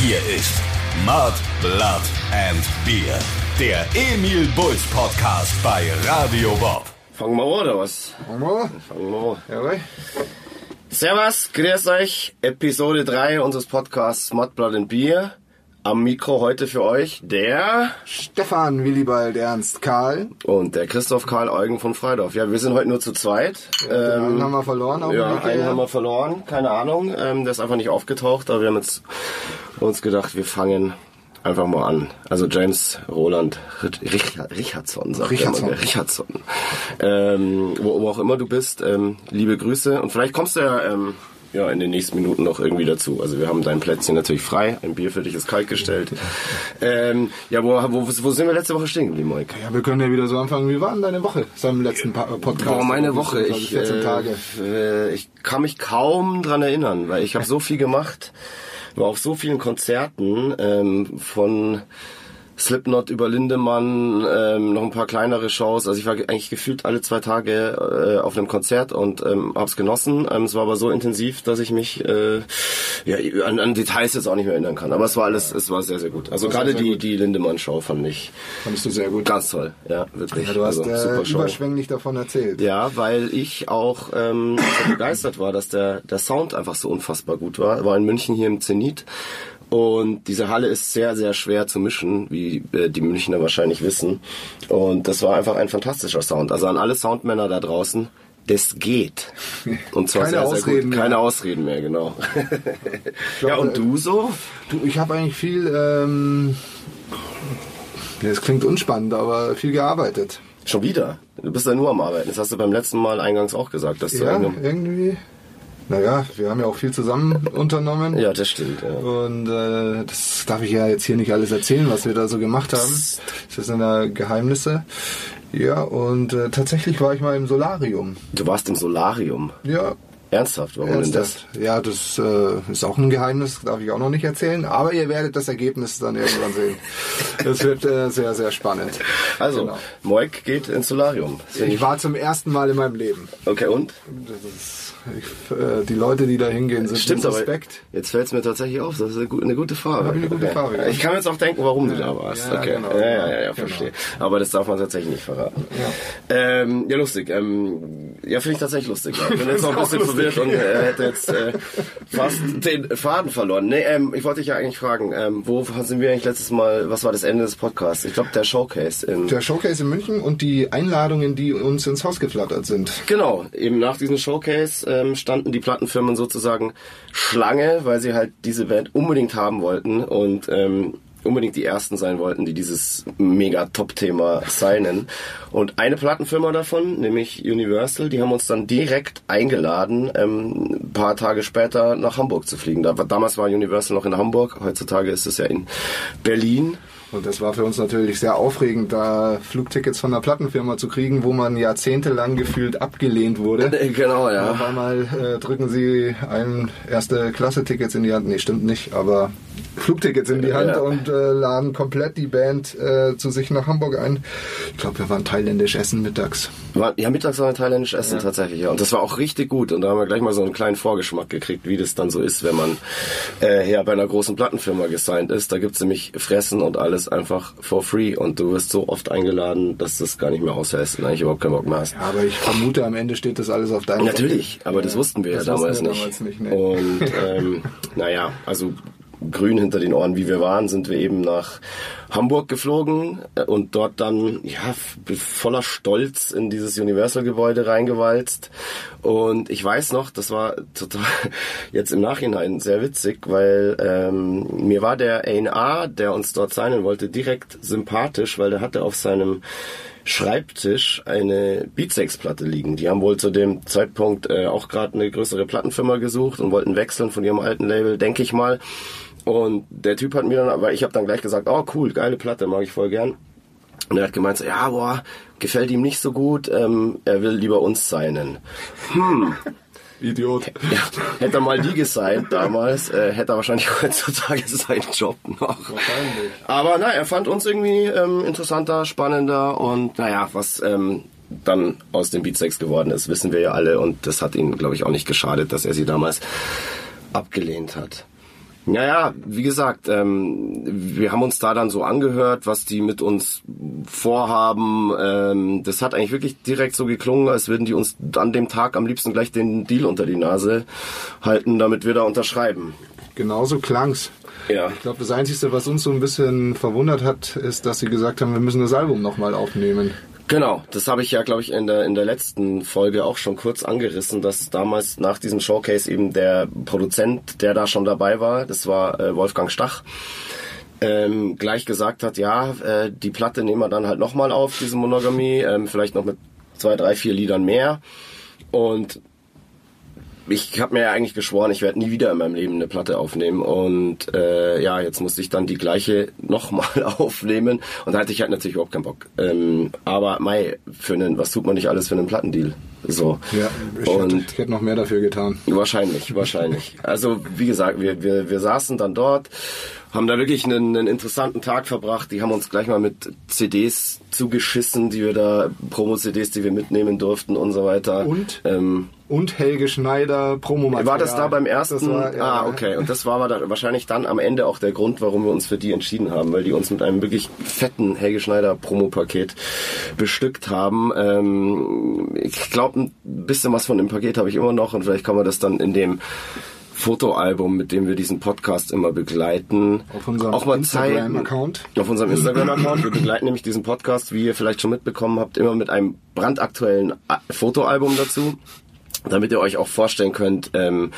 Hier ist Mud, Blood and Beer. Der Emil Bulls Podcast bei Radio Bob. Fangen wir an, oder was? Fangen wir? Fangen wir an. Jawohl. Servus, grüß euch. Episode 3 unseres Podcasts Mud, Blood and Beer. Am Mikro heute für euch der Stefan Willibald Ernst Karl. und der Christoph Karl Eugen von Freidorf. Ja, wir sind heute nur zu zweit. Den einen haben wir verloren auf Ja, einen haben wir verloren, keine Ahnung. Ähm, der ist einfach nicht aufgetaucht, aber wir haben jetzt uns gedacht, wir fangen einfach mal an. Also James Roland Rich Richardson, sagt Richardson. Er der Richardson. Ähm, wo, wo auch immer du bist, ähm, liebe Grüße. Und vielleicht kommst du ja, ähm, ja in den nächsten Minuten noch irgendwie dazu. Also wir haben dein Plätzchen natürlich frei, ein Bier für dich ist kalt gestellt. Ähm, ja, wo, wo, wo sind wir letzte Woche stehen geblieben, Mike? Ja, wir können ja wieder so anfangen. Wie war denn deine Woche seinem letzten pa Podcast? Boah, meine Woche. Ich, 14 Tage. Äh, ich kann mich kaum dran erinnern, weil ich habe so viel gemacht, war auf so vielen Konzerten ähm, von Slipknot über Lindemann, ähm, noch ein paar kleinere Shows. Also ich war eigentlich gefühlt alle zwei Tage äh, auf einem Konzert und ähm, hab's genossen. Ähm, es war aber so intensiv, dass ich mich äh, ja, an, an Details jetzt auch nicht mehr erinnern kann. Aber es war alles, es war sehr, sehr gut. Also gerade die, gut. die Lindemann-Show fand ich Fandest du sehr gut. ganz toll. Ja, wirklich. Ja, du hast also, äh, super Show. überschwänglich davon erzählt. Ja, weil ich auch ähm, so begeistert war, dass der, der Sound einfach so unfassbar gut war. War in München hier im Zenit. Und diese Halle ist sehr, sehr schwer zu mischen, wie äh, die Münchner wahrscheinlich wissen. Und das war einfach ein fantastischer Sound. Also an alle Soundmänner da draußen, das geht. Und zwar Keine sehr, sehr Ausreden gut. mehr. Keine Ausreden mehr, genau. ja, glaube, und du so? Du, ich habe eigentlich viel, ähm, ja, das klingt unspannend, aber viel gearbeitet. Schon wieder? Du bist ja nur am Arbeiten. Das hast du beim letzten Mal eingangs auch gesagt, dass du Ja, irgendwie- irgendwie. Naja, wir haben ja auch viel zusammen unternommen. Ja, das stimmt. Ja. Und äh, das darf ich ja jetzt hier nicht alles erzählen, was wir da so gemacht haben. Das sind ja Geheimnisse. Ja, und äh, tatsächlich war ich mal im Solarium. Du warst im Solarium. Ja, Ernsthaft? Warum denn das? ernsthaft. Ja, das äh, ist auch ein Geheimnis, darf ich auch noch nicht erzählen. Aber ihr werdet das Ergebnis dann irgendwann sehen. Das wird äh, sehr, sehr spannend. Also, Genau. Moik geht ins Solarium. Find Ich war zum ersten Mal in meinem Leben. Okay, und? Das ist, ich, äh, die Leute, die da hingehen, sind Stimmt, aber suspekt. jetzt fällt es mir tatsächlich auf. Das ist eine, eine gute Frage. Eine gute Frage, ja. Ich kann jetzt auch denken, warum du da warst. ja, okay. genau, ja, ja, ja, ja, genau. verstehe. Aber das darf man tatsächlich nicht verraten. Ja, ähm, ja lustig. Ähm, ja, finde ich tatsächlich lustig. Ja. Ich bin jetzt noch ein bisschen verwirrt und äh, hätte jetzt äh, fast den Faden verloren. Nee, ähm, ich wollte dich ja eigentlich fragen, ähm, wo sind wir eigentlich letztes Mal, was war das Ende des Podcasts? Ich glaube, der Showcase in Der Showcase in München und die Einladungen, die uns ins Haus geflattert sind. Genau, eben nach diesem Showcase ähm, standen die Plattenfirmen sozusagen Schlange, weil sie halt diese Band unbedingt haben wollten und ähm, unbedingt die ersten sein wollten, die dieses mega Top-Thema signen. Und eine Plattenfirma davon, nämlich Universal, die haben uns dann direkt eingeladen, ähm, ein paar Tage später nach Hamburg zu fliegen. Damals war Universal noch in Hamburg, heutzutage ist es ja in Berlin. Und das war für uns natürlich sehr aufregend, da Flugtickets von einer Plattenfirma zu kriegen, wo man jahrzehntelang gefühlt abgelehnt wurde. Genau, ja. Auf einmal äh, drücken sie einem erste Klasse-Tickets in die Hand. Nee, stimmt nicht, aber Flugtickets in die Hand Ja. und äh, laden komplett die Band äh, zu sich nach Hamburg ein. Ich glaube, wir waren thailändisch essen mittags. Ja, mittags war wir thailändisch essen tatsächlich, ja. Und das war auch richtig gut. Und da haben wir gleich mal so einen kleinen Vorgeschmack gekriegt, wie das dann so ist, wenn man äh, ja bei einer großen Plattenfirma gesigned ist. Da gibt's nämlich Fressen und alles einfach for free. Und du wirst so oft eingeladen, dass das gar nicht mehr aushältst und eigentlich überhaupt keinen Bock mehr hast. Ja, aber ich vermute, am Ende steht das alles auf deinem Natürlich, aber das wussten wir das ja damals wussten wir nicht. damals nicht, nee. Und ähm, naja, also grün hinter den Ohren, wie wir waren, sind wir eben nach Hamburg geflogen äh, und dort dann ja voller Stolz in dieses Universal-Gebäude reingewalzt. Und ich weiß noch, das war total jetzt im Nachhinein sehr witzig, weil ähm, mir war der A&R, der uns dort signen wollte, direkt sympathisch, weil der hatte auf seinem Schreibtisch eine Beatsex-Platte liegen. Die haben wohl zu dem Zeitpunkt äh, auch gerade eine größere Plattenfirma gesucht und wollten wechseln von ihrem alten Label, denke ich mal. Und der Typ hat mir dann, aber ich habe dann gleich gesagt, oh cool, geile Platte, mag ich voll gern. Und er hat gemeint, so, ja, boah, gefällt ihm nicht so gut, ähm, er will lieber uns signen. Idiot. Ja, hätte er mal die gesigned damals, äh, hätte er wahrscheinlich heutzutage seinen Job noch. Wahrscheinlich. Aber na, er fand uns irgendwie ähm, interessanter, spannender und naja, was ähm, dann aus dem Beat 6 geworden ist, wissen wir ja alle und das hat ihm, glaube ich, auch nicht geschadet, dass er sie damals abgelehnt hat. Naja, wie gesagt, ähm, wir haben uns da dann so angehört, was die mit uns vorhaben. Ähm, das hat eigentlich wirklich direkt so geklungen, als würden die uns an dem Tag am liebsten gleich den Deal unter die Nase halten, damit wir da unterschreiben. Genauso klang's. Ja. Ich glaube, das Einzige, was uns so ein bisschen verwundert hat, ist, dass sie gesagt haben, wir müssen das Album nochmal aufnehmen. Genau, das habe ich ja, glaube ich, in der, in der letzten Folge auch schon kurz angerissen, dass damals nach diesem Showcase eben der Produzent, der da schon dabei war, das war äh, Wolfgang Stach, ähm, gleich gesagt hat, ja, äh, die Platte nehmen wir dann halt nochmal auf, diese Monogamie, ähm, vielleicht noch mit zwei, drei, vier Liedern mehr. Und ich habe mir ja eigentlich geschworen, ich werde nie wieder in meinem Leben eine Platte aufnehmen und äh, ja, jetzt musste ich dann die gleiche nochmal aufnehmen und da hatte ich halt natürlich überhaupt keinen Bock. Ähm, aber Mai, für einen, was tut man nicht alles für einen Plattendeal? So. Ja, ich, und hätte, ich hätte noch mehr dafür getan. Wahrscheinlich, wahrscheinlich. Also wie gesagt, wir, wir, wir saßen dann dort, haben da wirklich einen, einen interessanten Tag verbracht. Die haben uns gleich mal mit CDs zugeschissen, die wir da, Promo-CDs, die wir mitnehmen durften und so weiter. Und? Ähm, Und Helge Schneider, Promomaterial. war das da beim ersten? War, ja, ah, okay. Und das war dann wahrscheinlich dann am Ende auch der Grund, warum wir uns für die entschieden haben, weil die uns mit einem wirklich fetten Helge Schneider Promopaket bestückt haben. Ähm, ich glaube, ein bisschen was von dem Paket habe ich immer noch und vielleicht kann man das dann in dem Fotoalbum, mit dem wir diesen Podcast immer begleiten, Auf unserem auch mal Instagram-Account. zeigen. Auf unserem Instagram-Account. Wir begleiten nämlich diesen Podcast, wie ihr vielleicht schon mitbekommen habt, immer mit einem brandaktuellen A- Fotoalbum dazu, damit ihr euch auch vorstellen könnt, ähm,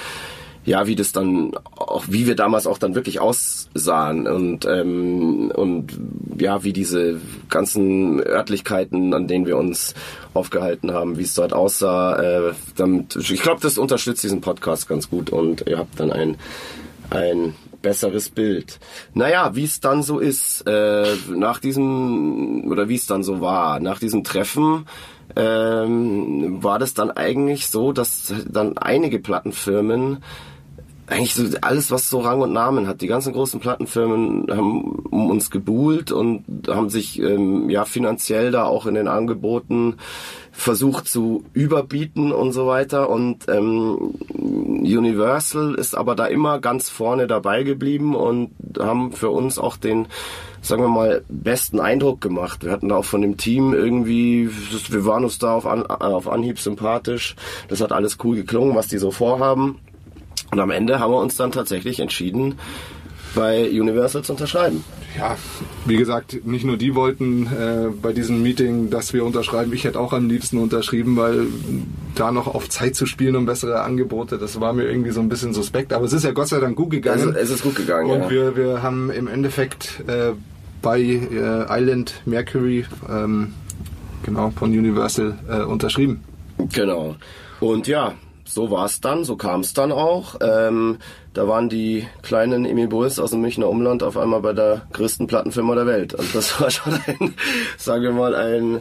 ja, wie das dann auch, wie wir damals auch dann wirklich aussahen und ähm, und ja, wie diese ganzen Örtlichkeiten, an denen wir uns aufgehalten haben, wie es dort aussah. Äh, damit, ich glaube, das unterstützt diesen Podcast ganz gut und ihr habt dann ein ein besseres Bild. Naja, wie es dann so ist, äh, nach diesem, oder wie es dann so war, nach diesem Treffen, ähm, war das dann eigentlich so, dass dann einige Plattenfirmen eigentlich so alles, was so Rang und Namen hat. Die ganzen großen Plattenfirmen haben um uns gebuhlt und haben sich ähm, ja finanziell da auch in den Angeboten versucht zu überbieten und so weiter. Und ähm, Universal ist aber da immer ganz vorne dabei geblieben und haben für uns auch den sagen wir mal, besten Eindruck gemacht. Wir hatten da auch von dem Team irgendwie, wir waren uns da auf, An auf Anhieb sympathisch. Das hat alles cool geklungen, was die so vorhaben. Und am Ende haben wir uns dann tatsächlich entschieden, bei Universal zu unterschreiben. Ja, wie gesagt, nicht nur die wollten äh, bei diesem Meeting, dass wir unterschreiben. Ich hätte auch am liebsten unterschrieben, weil da noch auf Zeit zu spielen und bessere Angebote, das war mir irgendwie so ein bisschen suspekt. Aber es ist ja Gott sei Dank gut gegangen. Es ist gut gegangen, Und ja. wir, wir haben im Endeffekt äh, bei äh, Island Mercury, ähm, genau, von Universal äh, unterschrieben. Genau. Und ja, so war es dann, so kam es dann auch. Ähm, da waren die kleinen Emil Bulls aus dem Münchner Umland auf einmal bei der größten Plattenfirma der Welt. Und das war schon ein, sagen wir mal, ein,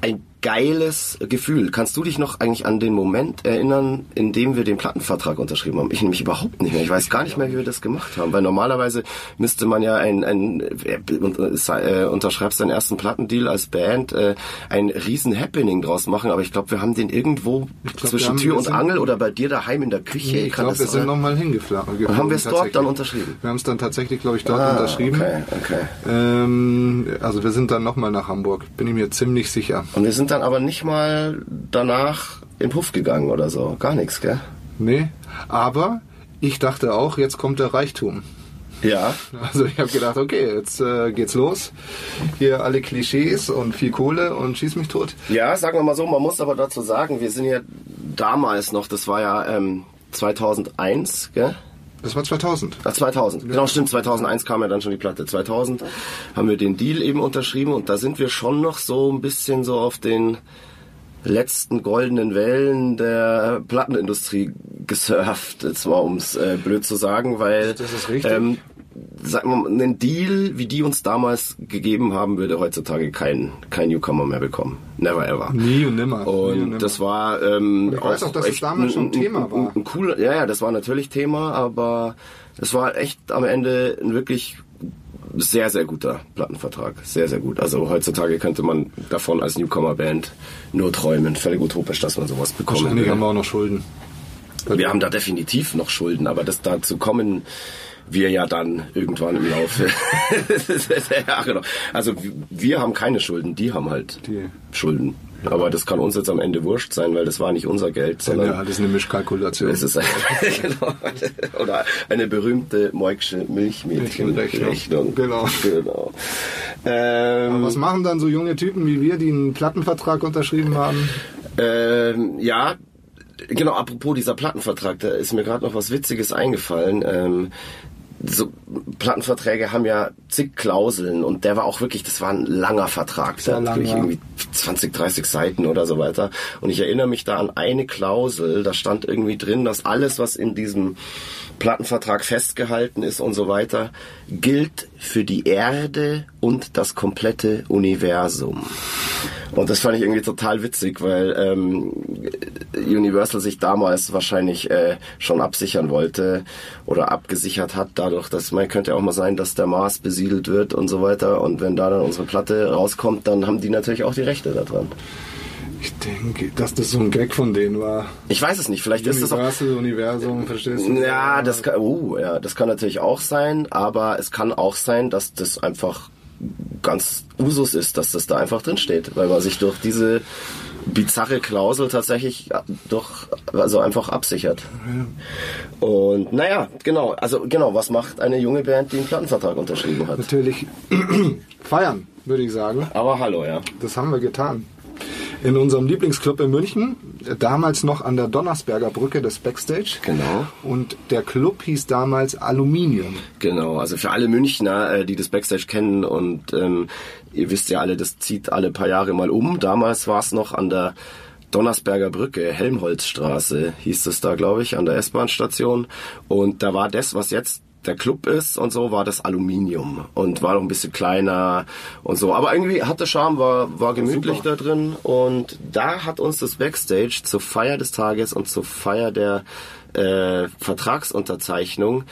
ein geiles Gefühl. Kannst du dich noch eigentlich an den Moment erinnern, in dem wir den Plattenvertrag unterschrieben haben? Ich nämlich überhaupt nicht mehr. Ich weiß gar nicht mehr, wie wir das gemacht haben, weil normalerweise müsste man ja ein, ein äh, unterschreibst deinen ersten Plattendeal als Band, äh, ein riesen Happening draus machen, aber ich glaube, wir haben den irgendwo glaub, zwischen Tür und Angel oder bei dir daheim in der Küche. Ich kann glaube, wir sind nochmal hingeflogen. Und haben wir es dort dann unterschrieben? Wir haben es dann tatsächlich, glaube ich, dort Ah, unterschrieben. okay, okay. Ähm, also wir sind dann nochmal nach Hamburg, bin ich mir ziemlich sicher. Und wir sind dann aber nicht mal danach in Puff gegangen oder so. Gar nichts, gell? Nee, aber ich dachte auch, jetzt kommt der Reichtum. Ja. Also ich habe gedacht, okay, jetzt äh, geht's los. Hier alle Klischees und viel Kohle und schieß mich tot. Ja, sagen wir mal so, man muss aber dazu sagen, wir sind ja damals noch, das war ja ähm, 2001, gell? Das war 2000. Ach, 2000. Genau, stimmt. 2001 kam ja dann schon die Platte. 2000 haben wir den Deal eben unterschrieben und da sind wir schon noch so ein bisschen so auf den letzten goldenen Wellen der Plattenindustrie gesurft. Jetzt mal, ums äh, blöd zu sagen, weil Das ist richtig. Ähm, sagen wir mal, einen Deal, wie die uns damals gegeben haben, würde heutzutage kein, kein Newcomer mehr bekommen. Never ever. Nie und nimmer. Nie und Und nimmer. das war ähm, ich weiß auch, dass es damals schon Thema war. Ein, ein cooler, ja, ja, das war natürlich Thema, aber es war echt am Ende ein wirklich sehr, sehr guter Plattenvertrag. Sehr, sehr gut. Also heutzutage könnte man davon als Newcomer-Band nur träumen. Völlig utopisch, dass man sowas bekommen Wahrscheinlich haben wir auch noch Schulden. Wir haben da definitiv noch Schulden, aber das dazu kommen wir ja dann irgendwann im Laufe der Jahre noch. Also wir haben keine Schulden, die haben halt Die. Schulden. Aber das kann uns jetzt am Ende wurscht sein, weil das war nicht unser Geld, sondern Ja, das ist eine Mischkalkulation. es ist ein, genau, oder eine berühmte Moiksche. Milchmädchenrechnung, genau. genau. Ähm, Was machen dann so junge Typen wie wir, die einen Plattenvertrag unterschrieben haben? Ähm, ja, genau, apropos dieser Plattenvertrag, da ist mir gerade noch was Witziges eingefallen. Ähm, so Plattenverträge haben ja zig Klauseln und der war auch wirklich, das war ein langer Vertrag, Sehr der hat lang, wirklich ja. irgendwie 20, 30 Seiten oder so weiter. Und ich erinnere mich da an eine Klausel, da stand irgendwie drin, dass alles, was in diesem Plattenvertrag festgehalten ist und so weiter, gilt für die Erde und das komplette Universum. Und das fand ich irgendwie total witzig, weil ähm, Universal sich damals wahrscheinlich äh, schon absichern wollte oder abgesichert hat, dadurch, dass man könnte ja auch mal sein, dass der Mars besiedelt wird und so weiter. Und wenn da dann unsere Platte rauskommt, dann haben die natürlich auch die Rechte daran. Ich denke, dass das so ein Gag von denen war. Ich weiß es nicht, vielleicht ist das auch. Universum, verstehst du? Ja, das kann, uh, ja, das kann natürlich auch sein, aber es kann auch sein, dass das einfach ganz Usus ist, dass das da einfach drin steht, weil man sich durch diese bizarre Klausel tatsächlich durch, also einfach absichert. Und naja, genau, also genau, was macht eine junge Band, die einen Plattenvertrag unterschrieben hat? Natürlich feiern, würde ich sagen. Aber hallo, ja. Das haben wir getan. In unserem Lieblingsclub in München, damals noch an der Donnersberger Brücke, das Backstage. Genau. Und der Club hieß damals Aluminium. Genau, also für alle Münchner, äh, die das Backstage kennen und ähm, ihr wisst ja alle, das zieht alle paar Jahre mal um. Damals war es noch an der Donnersberger Brücke, Helmholtzstraße hieß es da, glaube ich, an der S-Bahn-Station. Und da war das, was jetzt der Club ist und so, war das Aluminium und war noch ein bisschen kleiner und so. Aber irgendwie hatte Charme, war, war gemütlich Super. da drin und da hat uns das Backstage zur Feier des Tages und zur Feier der äh, Vertragsunterzeichnung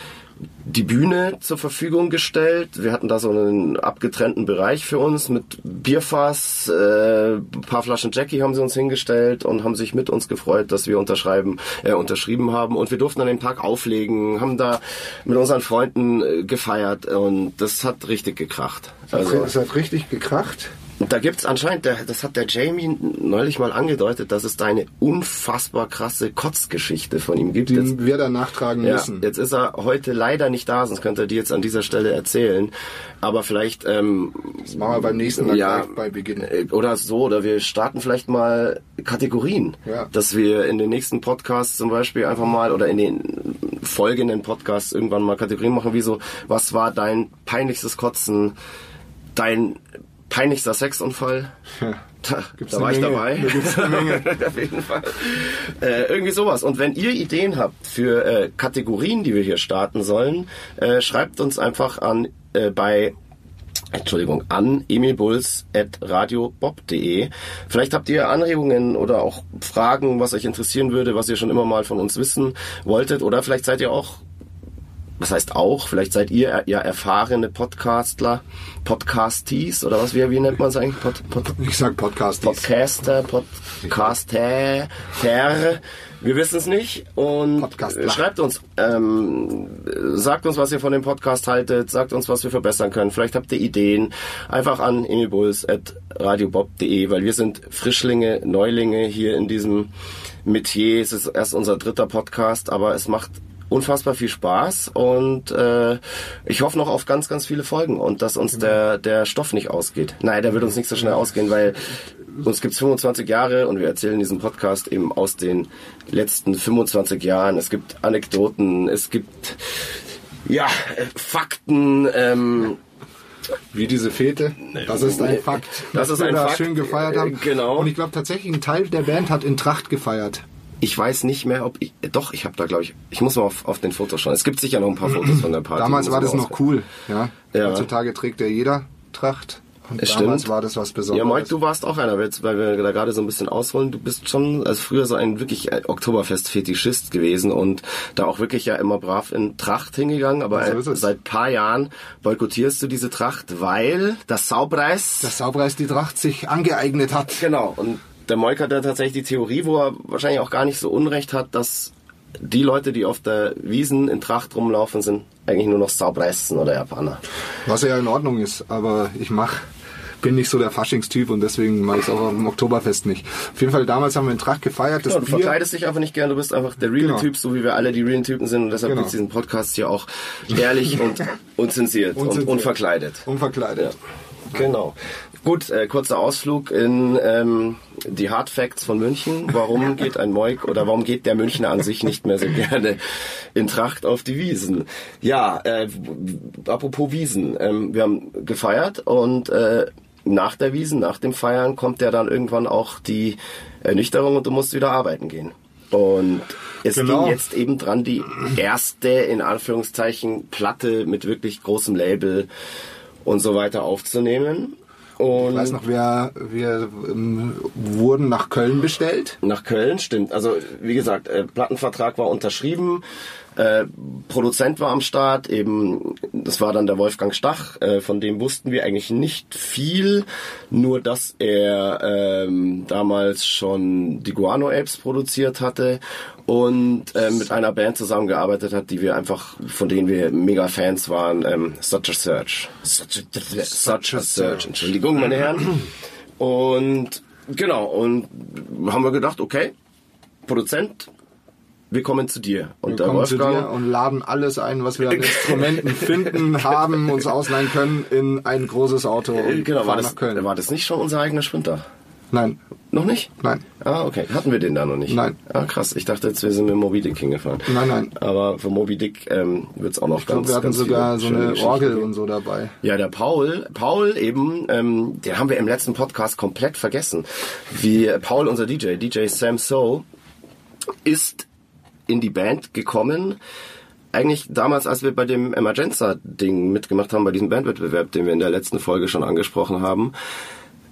die Bühne zur Verfügung gestellt. Wir hatten da so einen abgetrennten Bereich für uns mit Bierfass, äh, ein paar Flaschen Jackie haben sie uns hingestellt und haben sich mit uns gefreut, dass wir unterschreiben, äh, unterschrieben haben. Und wir durften an dem Tag auflegen, haben da mit unseren Freunden äh, gefeiert und das hat richtig gekracht. Also, Es hat richtig gekracht. Da gibt's anscheinend, das hat der Jamie neulich mal angedeutet, dass es da eine unfassbar krasse Kotzgeschichte von ihm gibt. Jetzt- Die wir dann nachtragen ja, müssen. jetzt ist er heute leider nicht da, sonst könnte er die jetzt an dieser Stelle erzählen. Aber vielleicht, ähm, Das machen wir beim nächsten Mal ja, gleich bei Beginn. äh, oder so, oder wir starten vielleicht mal Kategorien, Ja. dass wir in den nächsten Podcasts zum Beispiel einfach mal oder in den folgenden Podcasts irgendwann mal Kategorien machen, wie so, was war dein peinlichstes Kotzen, dein peinlichster Sexunfall? Da, Gibt's da eine war ich dabei. Da. Auf jeden Fall. Äh, irgendwie sowas. Und wenn ihr Ideen habt für äh, Kategorien, die wir hier starten sollen, äh, schreibt uns einfach an äh, bei Entschuldigung, an emilbulls.radiobob.de. Vielleicht habt ihr Anregungen oder auch Fragen, was euch interessieren würde, was ihr schon immer mal von uns wissen wolltet. Oder vielleicht seid ihr auch was heißt auch, vielleicht seid ihr ja erfahrene Podcastler, Podcasties oder was, wie, wie nennt man es eigentlich? Pod, Pod, Ich sag Podcast. Podcaster, Podcaster, Ter. Wir wissen es nicht und Podcastler. schreibt uns, ähm, sagt uns, was ihr von dem Podcast haltet, sagt uns, was wir verbessern können. Vielleicht habt ihr Ideen. Einfach an emilbulls.radiobob.de, weil wir sind Frischlinge, Neulinge hier in diesem Metier. Es ist erst unser dritter Podcast, aber es macht unfassbar viel Spaß und äh, ich hoffe noch auf ganz, ganz viele Folgen und dass uns der, der Stoff nicht ausgeht. Nein, der wird uns nicht so schnell ausgehen, weil uns gibt's 25 Jahre und wir erzählen diesen Podcast eben aus den letzten 25 Jahren. Es gibt Anekdoten, es gibt ja Fakten. Ähm, Wie diese Fete. Das ist ein Fakt. Das ist wir ein da Fakt. schön gefeiert haben. Äh, genau. Und ich glaube tatsächlich, ein Teil der Band hat in Tracht gefeiert. Ich weiß nicht mehr, ob ich. Doch, ich habe da glaube ich. Ich muss mal auf, auf den Fotos schauen. Es gibt sicher noch ein paar Fotos von der Party. Damals war das noch auswählen. cool. Ja? Ja. Heutzutage trägt ja jeder Tracht. Und Es damals stimmt. war das was Ja, Besonderes. Mike, du warst auch einer, weil wir da gerade so ein bisschen ausholen. Du bist schon, also früher so ein wirklich äh, Oktoberfest-Fetischist gewesen und da auch wirklich ja immer brav in Tracht hingegangen. Aber So ist es. seit paar Jahren boykottierst du diese Tracht, weil das Saupreis. Dass Saupreis die Tracht sich angeeignet hat. Genau. Und der Moik hat ja tatsächlich die Theorie, wo er wahrscheinlich auch gar nicht so Unrecht hat, dass die Leute, die auf der Wiesen in Tracht rumlaufen, sind eigentlich nur noch Saubressen oder Japaner. Was ja in Ordnung ist, aber ich mach bin nicht so der Faschingstyp und deswegen mache ich es auch am Oktoberfest nicht. Auf jeden Fall damals haben wir in Tracht gefeiert. Das Ja, du Bier- verkleidest dich einfach nicht gern, du bist einfach der reale Genau. Typ, so wie wir alle die realen Typen sind und deshalb Genau. gibt's diesen Podcast hier auch ehrlich und unzensiert und Unzensiert. unverkleidet. unverkleidet. Genau. Gut, äh, kurzer Ausflug in ähm, die Hard Facts von München. Warum geht ein Moik oder warum geht der Münchner an sich nicht mehr so gerne in Tracht auf die Wiesen? Ja, äh, apropos Wiesen. Ähm, wir haben gefeiert und äh, nach der Wiesen, nach dem Feiern kommt ja dann irgendwann auch die Ernüchterung und du musst wieder arbeiten gehen. Und es Genau. ging jetzt eben dran, die erste, in Anführungszeichen, Platte mit wirklich großem Label und so weiter aufzunehmen. Und Ich weiß noch, wir, wir ähm, wurden nach Köln bestellt. nach Köln, stimmt. Also wie gesagt, äh, Plattenvertrag war unterschrieben, äh, Produzent war am Start, eben das war dann der Wolfgang Stach, äh, von dem wussten wir eigentlich nicht viel, nur dass er ähm, damals schon die Guano Apes produziert hatte und äh, mit einer Band zusammengearbeitet hat, die wir einfach, von denen wir mega Fans waren, ähm, Such a Search. Such a, such a Search, Entschuldigung, meine Herren. Und genau, und haben wir gedacht, okay, Produzent, wir kommen zu dir. Und Wir der Wolfgang, dir und laden alles ein, was wir an Instrumenten finden, haben, uns ausleihen können, in ein großes Auto äh, und genau, war das, nach Köln. war das nicht schon unser eigener Sprinter? Nein, Noch nicht? nein, Ah, okay. Hatten wir den da noch nicht? Nein. Ah, krass. Ich dachte jetzt, wir sind mit Moby Dick hingefahren. Nein, nein. Aber für Moby Dick ähm, wird's auch noch ich ganz, wir hatten sogar so eine Orgel und so dabei. Ja, der Paul, Paul eben, ähm, den haben wir im letzten Podcast komplett vergessen. Wie äh, Paul, unser DJ, DJ Sam So, ist in die Band gekommen. Eigentlich damals, als wir bei dem Emergenza-Ding mitgemacht haben, bei diesem Bandwettbewerb, den wir in der letzten Folge schon angesprochen haben.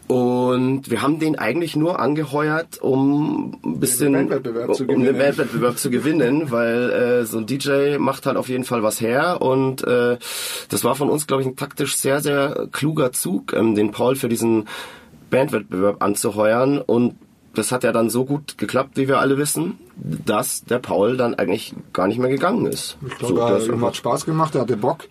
Und wir haben den eigentlich nur angeheuert, um ein bisschen Bandwettbewerb zu um den. Bandwettbewerb zu gewinnen, weil äh, so ein DJ macht halt auf jeden Fall was her und äh, das war von uns, glaube ich, ein taktisch sehr, sehr kluger Zug, ähm, den Paul für diesen Bandwettbewerb anzuheuern und das hat ja dann so gut geklappt, wie wir alle wissen, dass der Paul dann eigentlich gar nicht mehr gegangen ist. Ich so, glaube, ihm einfach- hat Spaß gemacht, er hatte Bock.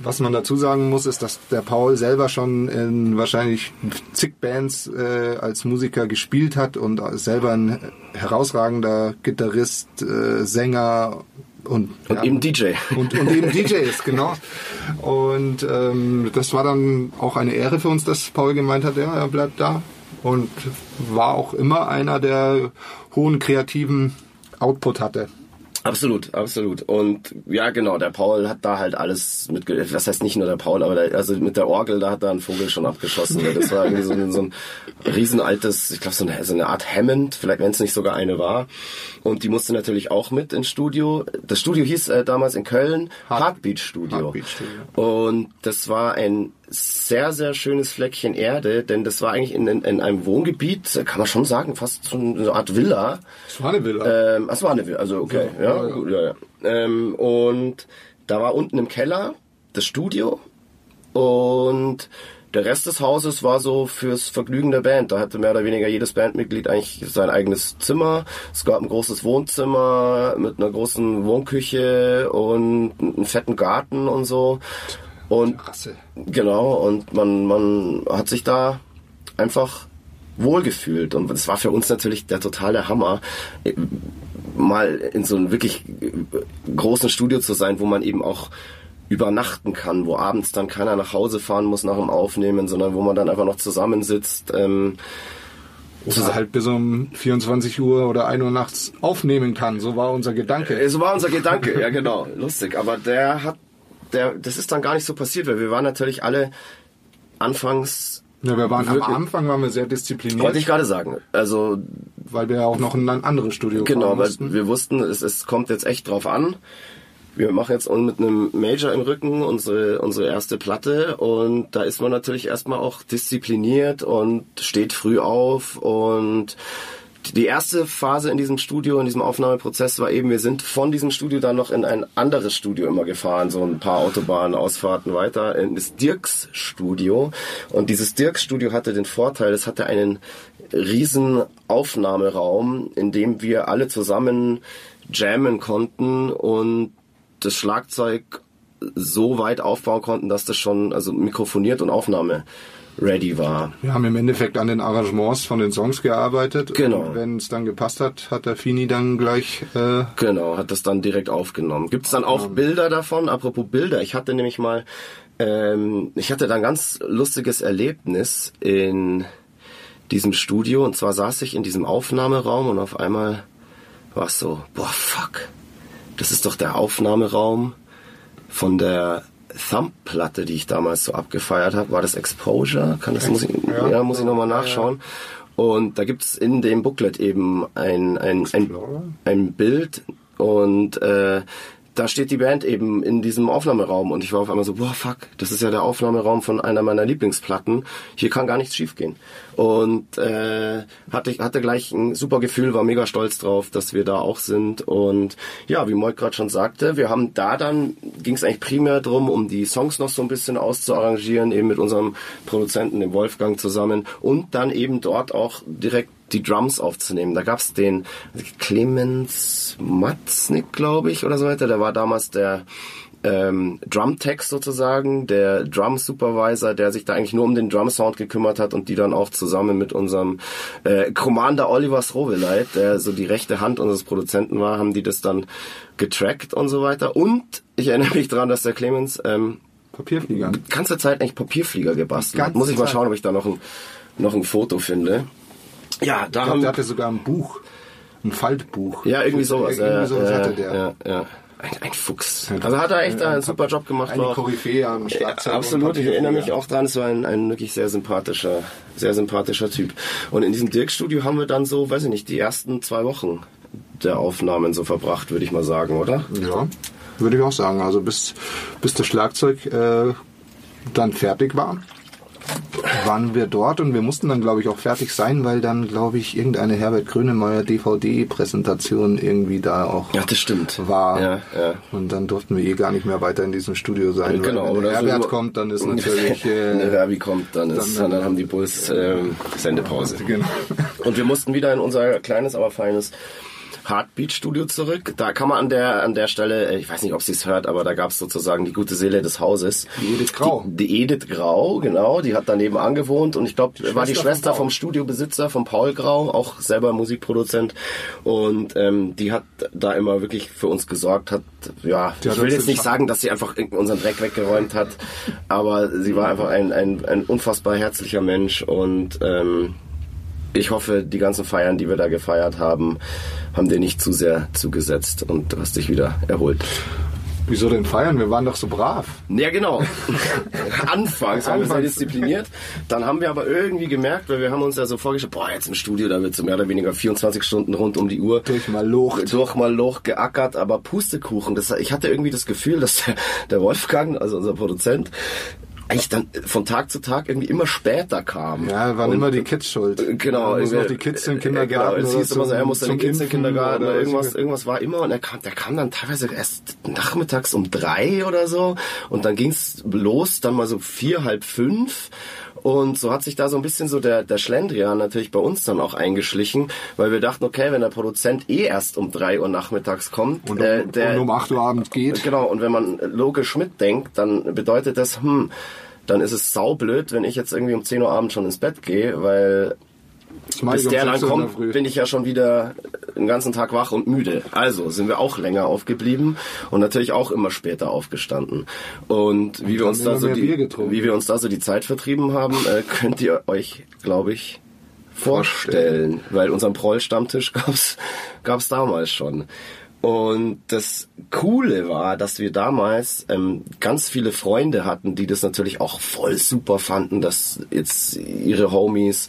Was man dazu sagen muss, ist, dass der Paul selber schon in wahrscheinlich zig Bands äh, als Musiker gespielt hat und selber ein herausragender Gitarrist, äh, Sänger und, und ja, eben DJ. und, und eben DJ ist, genau. Und ähm, das war dann auch eine Ehre für uns, dass Paul gemeint hat, ja, er bleibt da. Und war auch immer einer, der hohen kreativen Output hatte. Absolut, absolut. Und ja, genau, der Paul hat da halt alles mit, was heißt nicht nur der Paul, aber der, also mit der Orgel, da hat er einen Vogel schon abgeschossen. Das war irgendwie so ein, so ein riesenaltes, ich glaube so eine, so eine Art Hammond, vielleicht wenn es nicht sogar eine war. Und die musste natürlich auch mit ins Studio. Das Studio hieß äh, damals in Köln Heart- Heartbeat Studio. Heartbeat Studio. Und das war ein sehr, sehr schönes Fleckchen Erde, denn das war eigentlich in, in, in einem Wohngebiet, kann man schon sagen, fast so eine Art Villa. Das war eine Villa. Ähm, es war eine Villa, also okay, ja, Ja, ja. gut, ja, ja. Ähm, und da war unten im Keller das Studio und der Rest des Hauses war so fürs Vergnügen der Band. Da hatte mehr oder weniger jedes Bandmitglied eigentlich sein eigenes Zimmer. Es gab ein großes Wohnzimmer mit einer großen Wohnküche und einen fetten Garten und so. Und Rasse. Genau, und man, man hat sich da einfach wohlgefühlt. Und das war für uns natürlich der totale Hammer, äh, mal in so einem wirklich äh, großen Studio zu sein, wo man eben auch übernachten kann, wo abends dann keiner nach Hause fahren muss nach dem Aufnehmen, sondern wo man dann einfach noch zusammensitzt. Ähm, Oder halt bis um 24 Uhr oder 1 Uhr nachts aufnehmen kann. So war unser Gedanke. So war unser Gedanke, ja genau, lustig. Aber der hat, der, das ist dann gar nicht so passiert, weil wir waren natürlich alle anfangs, Ja, wir waren am Wirklich? Anfang waren wir sehr diszipliniert, wollte ich gerade sagen, also weil wir auch noch in ein anderes Studio Genau, weil mussten. wir wussten, es, es kommt jetzt echt drauf an. Wir machen jetzt mit einem Major im Rücken unsere, unsere erste Platte und da ist man natürlich erstmal auch diszipliniert und steht früh auf und die erste Phase in diesem Studio, in diesem Aufnahmeprozess war eben, wir sind von diesem Studio dann noch in ein anderes Studio immer gefahren, so ein paar Autobahnausfahrten weiter, in das Dirks Studio. Und dieses Dirks Studio hatte den Vorteil, es hatte einen riesen Aufnahmeraum, in dem wir alle zusammen jammen konnten und das Schlagzeug so weit aufbauen konnten, dass das schon also mikrofoniert und Aufnahme ready war. Wir haben im Endeffekt an den Arrangements von den Songs gearbeitet. Genau. Wenn es dann gepasst hat, hat der Fini dann gleich. Äh genau, hat das dann direkt aufgenommen. Gibt es dann auch Bilder davon? Apropos Bilder, ich hatte nämlich mal, ähm, ich hatte da ein ganz lustiges Erlebnis in diesem Studio und zwar saß ich in diesem Aufnahmeraum und auf einmal war es so, boah fuck, das ist doch der Aufnahmeraum von der Thumb-Platte, die ich damals so abgefeiert habe, war das Exposure? Kann das, muss ich, ja, ja muss ich nochmal nachschauen. Und da gibt's in dem Booklet eben ein, ein, ein, ein Bild und äh, da steht die Band eben in diesem Aufnahmeraum und ich war auf einmal so, boah, fuck, das ist ja der Aufnahmeraum von einer meiner Lieblingsplatten. Hier kann gar nichts schiefgehen. Und äh, hatte, hatte gleich ein super Gefühl, war mega stolz drauf, dass wir da auch sind. Und ja, wie Moik gerade schon sagte, wir haben da dann, ging es eigentlich primär drum, um die Songs noch so ein bisschen auszuarrangieren, eben mit unserem Produzenten, dem Wolfgang zusammen. Und dann eben dort auch direkt die Drums aufzunehmen. Da gab's den Clemens Matznick, glaube ich, oder so weiter. Der war damals der ähm, Drum-Tech sozusagen, der Drum-Supervisor, der sich da eigentlich nur um den Drum-Sound gekümmert hat und die dann auch zusammen mit unserem äh, Commander Oliver Sroveleit, der so die rechte Hand unseres Produzenten war, haben die das dann getrackt und so weiter. Und ich erinnere mich daran, dass der Clemens ähm, Papierflieger. die ganze Zeit eigentlich Papierflieger gebastelt hat. Muss ich mal Zeit. schauen, ob ich da noch ein, noch ein Foto finde. Ja, da glaub, haben der hatte sogar ein Buch. Ein Faltbuch. ja, irgendwie sowas. Irgendwie ja, sowas hatte der. Ja, ja. Ein, ein Fuchs. Also hat er echt einen super Job gemacht. Eine Koryphäe am Ja, Schlagzeug. absolut, ich erinnere mich auch dran, es war ein, ein wirklich sehr sympathischer, sehr sympathischer Typ. Und in diesem Dirk-Studio haben wir dann so, weiß ich nicht, die ersten zwei Wochen der Aufnahmen so verbracht, würde ich mal sagen, oder? Ja, würde ich auch sagen. Also bis, bis das Schlagzeug äh, dann fertig war, waren wir dort und wir mussten dann, glaube ich, auch fertig sein, weil dann, glaube ich, irgendeine Herbert Grönemeyer DVD-Präsentation irgendwie da auch Ja, das stimmt. war. Ja, ja. Und dann durften wir eh gar nicht mehr weiter in diesem Studio sein. Genau, weil wenn oder der so Herbert nur- kommt, dann ist natürlich... Wenn der Äh, Verbi kommt, dann, ist, dann- dann, haben die Bulls ähm, Sendepause. genau. Und wir mussten wieder in unser kleines, aber feines Heartbeat-Studio zurück. Da kann man an der an der Stelle, äh, ich weiß nicht, ob sie es hört, aber da gab es sozusagen die gute Seele des Hauses. Die Edith Grau. Die, die Edith Grau, genau, die hat daneben angewohnt und ich glaube, war die Schwester Paul. vom Studiobesitzer, von Paul Grau, auch selber Musikproduzent. Und ähm, die hat da immer wirklich für uns gesorgt, hat, ja, Die ich will jetzt nicht sagen, dass sie einfach unseren Dreck weggeräumt hat, aber sie war einfach ein, ein, ein unfassbar herzlicher Mensch und ähm, ich hoffe, die ganzen Feiern, die wir da gefeiert haben, haben dir nicht zu sehr zugesetzt und du hast dich wieder erholt. Wieso denn feiern? Wir waren doch so brav. Ja, genau. Anfangs waren wir sehr diszipliniert. Dann haben wir aber irgendwie gemerkt, weil wir haben uns ja so vorgestellt, boah, jetzt im Studio, da wird so mehr oder weniger 24 Stunden rund um die Uhr Durch mal Lucht. durch mal Loch geackert, aber Pustekuchen. Das, ich hatte irgendwie das Gefühl, dass der, der Wolfgang, also unser Produzent, eigentlich dann von Tag zu Tag irgendwie immer später kam. Ja, waren Und- immer die Kids schuld. Genau, Da mussten irgendwie- die Kids im äh, Kindergarten. Genau, es oder hieß immer so, er die zum Kids im Impfen Kindergarten oder irgendwas, so. irgendwas war immer und er kam, der kam dann teilweise erst nachmittags um drei oder so und dann ging's los, dann mal so vier, halb fünf und so hat sich da so ein bisschen so der, der Schlendrian natürlich bei uns dann auch eingeschlichen, weil wir dachten, okay, wenn der Produzent eh erst um drei Uhr nachmittags kommt, Und, äh, der, und um 8 Uhr abends geht. Genau, und wenn man logisch mitdenkt, dann bedeutet das, hm, dann ist es saublöd, wenn ich jetzt irgendwie um 10 Uhr abends schon ins Bett gehe, weil bis um der dann 6 Uhr in der kommt, bin ich ja schon wieder den ganzen Tag wach und müde. Also sind wir auch länger aufgeblieben und natürlich auch immer später aufgestanden. Und wie wir uns da so die, wie wir uns da so die Zeit vertrieben haben, äh, könnt ihr euch, glaube ich, vorstellen, weil unseren Proll-Stammtisch gab's gab's damals schon. Und das Coole war, dass wir damals ähm, ganz viele Freunde hatten, die das natürlich auch voll super fanden, dass jetzt ihre Homies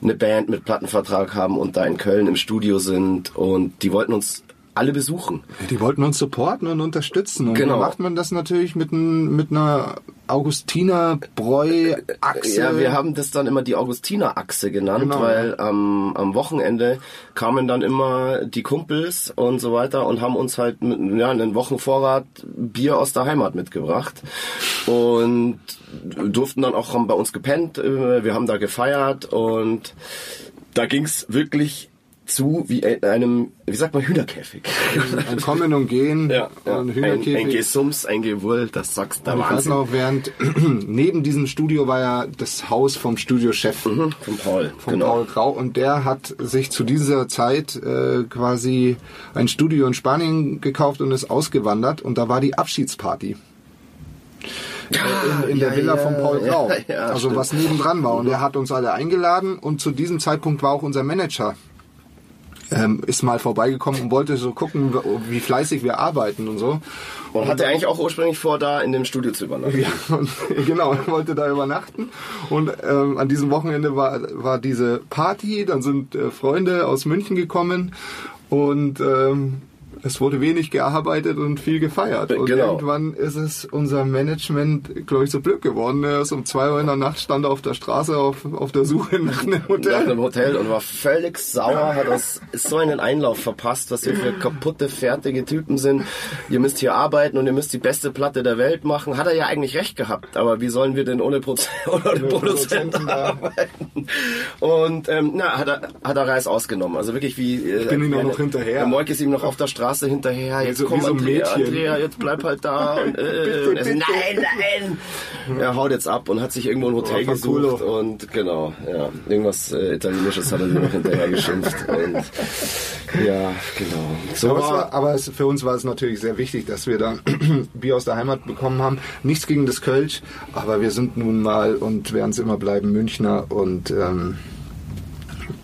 eine Band mit Plattenvertrag haben und da in Köln im Studio sind. Und die wollten uns alle besuchen. Die wollten uns supporten und unterstützen. Und Genau. macht man das natürlich mit, ein, mit einer Augustiner-Bräu-Achse? Ja, wir haben das dann immer die Augustiner-Achse genannt, Genau, weil am am Wochenende kamen dann immer die Kumpels und so weiter und haben uns halt ja, einen Wochenvorrat Bier aus der Heimat mitgebracht und durften dann auch haben bei uns gepennt. äh, Wir haben da gefeiert und da ging's wirklich zu wie in einem, wie sagt man, Hühnerkäfig. Ein Kommen und Gehen, Ja, ja. ein Ein, Hühnerkäfig. ein Gesums, ein Gewurl, das sagst der ich weiß Wahnsinn. noch, während neben diesem Studio war ja das Haus vom Studiochef Mhm, Von Paul, von genau. Paul Grau und der hat sich zu dieser Zeit äh, quasi ein Studio in Spanien gekauft und ist ausgewandert und da war die Abschiedsparty. in, in der ja, Villa ja, von Paul Grau. ja, also stimmt. was nebendran war. Und er hat uns alle eingeladen und zu diesem Zeitpunkt war auch unser Manager. Ähm, ist mal vorbeigekommen und wollte so gucken, wie fleißig wir arbeiten und so. Und hatte eigentlich auch ursprünglich vor, da in dem Studio zu übernachten. Ja, und, genau, er wollte da übernachten. Und ähm, an diesem Wochenende war, war diese Party, dann sind äh, Freunde aus München gekommen und ähm, es wurde wenig gearbeitet und viel gefeiert. Und Genau. irgendwann ist es unser Management, glaube ich, so blöd geworden. Er ist um zwei Uhr in der Nacht, stand er auf der Straße auf, auf der Suche nach einem nach Hotel. einem Hotel und war völlig sauer, hat das so einen Einlauf verpasst, was hier für kaputte, fertige Typen sind. Ihr müsst hier arbeiten und ihr müsst die beste Platte der Welt machen. Hat er ja eigentlich recht gehabt, aber wie sollen wir denn ohne, Proz ohne Produzenten arbeiten? Und ähm, na, hat er, hat er Reis ausgenommen. Also wirklich wie... Äh, bin ihm noch hinterher. Der Moik ist ihm noch auf der Straße hinterher. Jetzt so- komm, so ein Andrea, Mädchen. Andrea, jetzt bleib halt da. Und, äh, und er so, nein, nein! Er haut jetzt ab und hat sich irgendwo ein Hotel Oh, gesucht und genau, ja, irgendwas äh, Italienisches hat er mir noch hinterher geschimpft und ja, genau. So Aber, es war, war, aber es, für uns war es natürlich sehr wichtig, dass wir da Bier aus der Heimat bekommen haben. Nichts gegen das Kölsch, aber wir sind nun mal und werden es immer bleiben Münchner und ähm,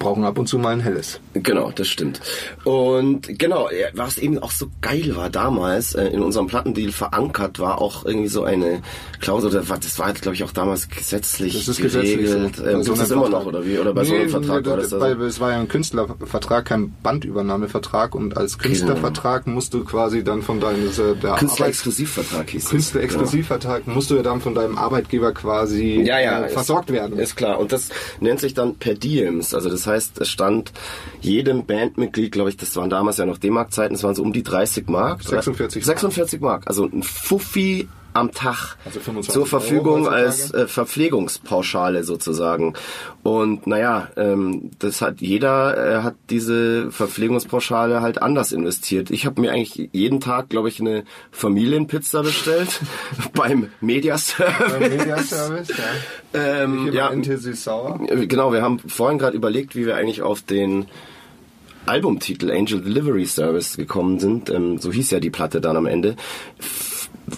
brauchen ab und zu mal ein helles. Genau, das stimmt. Und genau, was eben auch so geil war damals, äh, in unserem Plattendeal verankert war auch irgendwie so eine Klausel, oder was- das war glaube ich auch damals gesetzlich Das ist gesetzlich so. geregelt. Ähm, so einem immer noch, oder wie? Oder bei so einem Nee, Vertrag war das bei, also? Es war ja ein Künstlervertrag, kein Bandübernahmevertrag und als Künstlervertrag musst du quasi dann von deinem das ist Arbeit- Künstlerexklusivvertrag hieß. Künstlerexklusivvertrag musst du ja dann von deinem Arbeitgeber quasi ja, ja, äh, ist- versorgt werden. Ist klar. Und das nennt sich dann per Diems. Also das heißt, es stand jedem Bandmitglied, glaube ich, das waren damals ja noch D-Mark-Zeiten, es waren so um die 30 Mark. 46 Mark. 46 Mark. Also ein Fuffi am Tag Also 25 zur Verfügung als äh, Verpflegungspauschale sozusagen. Und naja, ähm, das hat jeder äh, hat diese Verpflegungspauschale halt anders investiert. Ich habe mir eigentlich jeden Tag, glaube ich, eine Familienpizza bestellt beim Mediaservice. Beim Mediaservice, ja. Ähm, ja, Süß-Sauer. Genau, wir haben vorhin gerade überlegt, wie wir eigentlich auf den Albumtitel Angel Delivery Service gekommen sind. Ähm, so hieß ja die Platte dann am Ende.